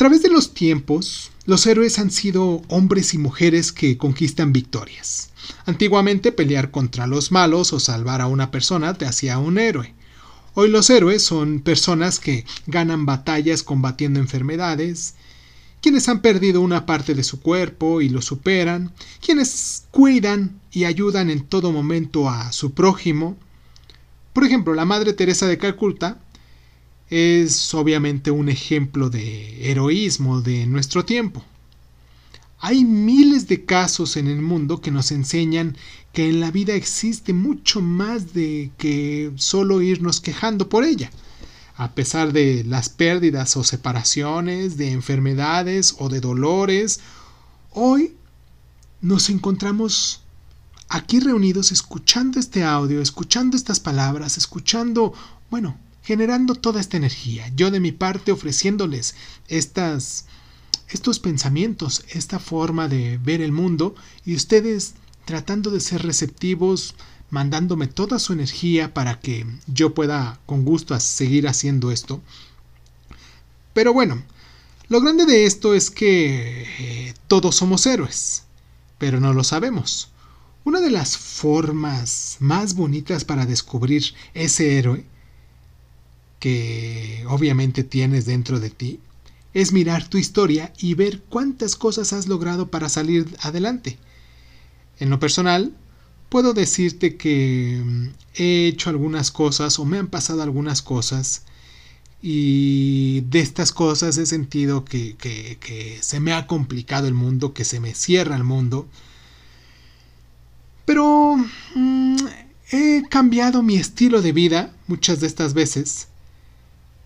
través de los tiempos, los héroes han sido hombres y mujeres que conquistan victorias. Antiguamente pelear contra los malos o salvar a una persona te hacía un héroe. Hoy los héroes son personas que ganan batallas combatiendo enfermedades, quienes han perdido una parte de su cuerpo y lo superan, quienes cuidan y ayudan en todo momento a su prójimo. Por ejemplo, la Madre Teresa de Calcuta es obviamente un ejemplo de heroísmo de nuestro tiempo. Hay miles de casos en el mundo que nos enseñan que en la vida existe mucho más de que solo irnos quejando por ella. A pesar de las pérdidas o separaciones, de enfermedades o de dolores, hoy nos encontramos aquí reunidos escuchando este audio, escuchando estas palabras, escuchando, bueno, generando toda esta energía. Yo de mi parte ofreciéndoles estas estos pensamientos, esta forma de ver el mundo y ustedes tratando de ser receptivos, mandándome toda su energía para que yo pueda con gusto seguir haciendo esto. Pero bueno, lo grande de esto es que eh, todos somos héroes, pero no lo sabemos. Una de las formas más bonitas para descubrir ese héroe que obviamente tienes dentro de ti es mirar tu historia y ver cuántas cosas has logrado para salir adelante. En lo personal, puedo decirte que mm, he hecho algunas cosas o me han pasado algunas cosas y de estas cosas he sentido que, que, se me ha complicado el mundo, que se me cierra el mundo. Pero mm, he cambiado mi estilo de vida muchas de estas veces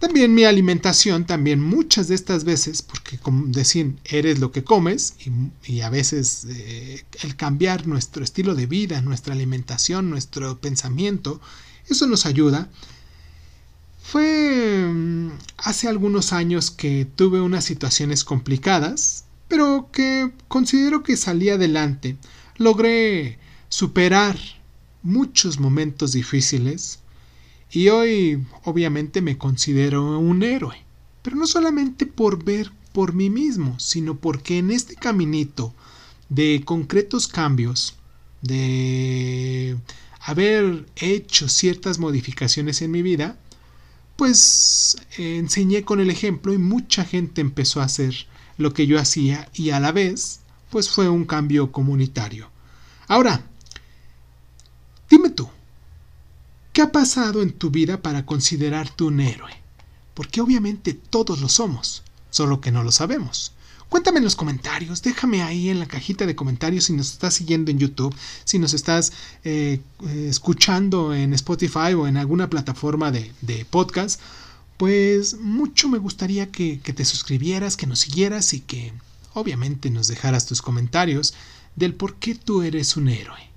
también mi alimentación, también muchas de estas veces, porque como decían, eres lo que comes y, a veces eh, el cambiar nuestro estilo de vida, nuestra alimentación, nuestro pensamiento, eso nos ayuda. Fue mm, hace algunos años que tuve unas situaciones complicadas, pero que considero que salí adelante. Logré superar muchos momentos difíciles y hoy obviamente me considero un héroe, pero no solamente por ver por mí mismo, sino porque en este caminito de concretos cambios, de haber hecho ciertas modificaciones en mi vida, pues enseñé con el ejemplo y mucha gente empezó a hacer lo que yo hacía y a la vez pues fue un cambio comunitario. Ahora, dime tú, ¿Qué ha pasado en tu vida para considerarte un héroe? Porque obviamente todos lo somos, solo que no lo sabemos. Cuéntame en los comentarios, déjame ahí en la cajita de comentarios si nos estás siguiendo en YouTube, si nos estás eh, eh, escuchando en Spotify o en alguna plataforma de, podcast, pues mucho me gustaría que, que te suscribieras, que nos siguieras y que obviamente nos dejaras tus comentarios del por qué tú eres un héroe.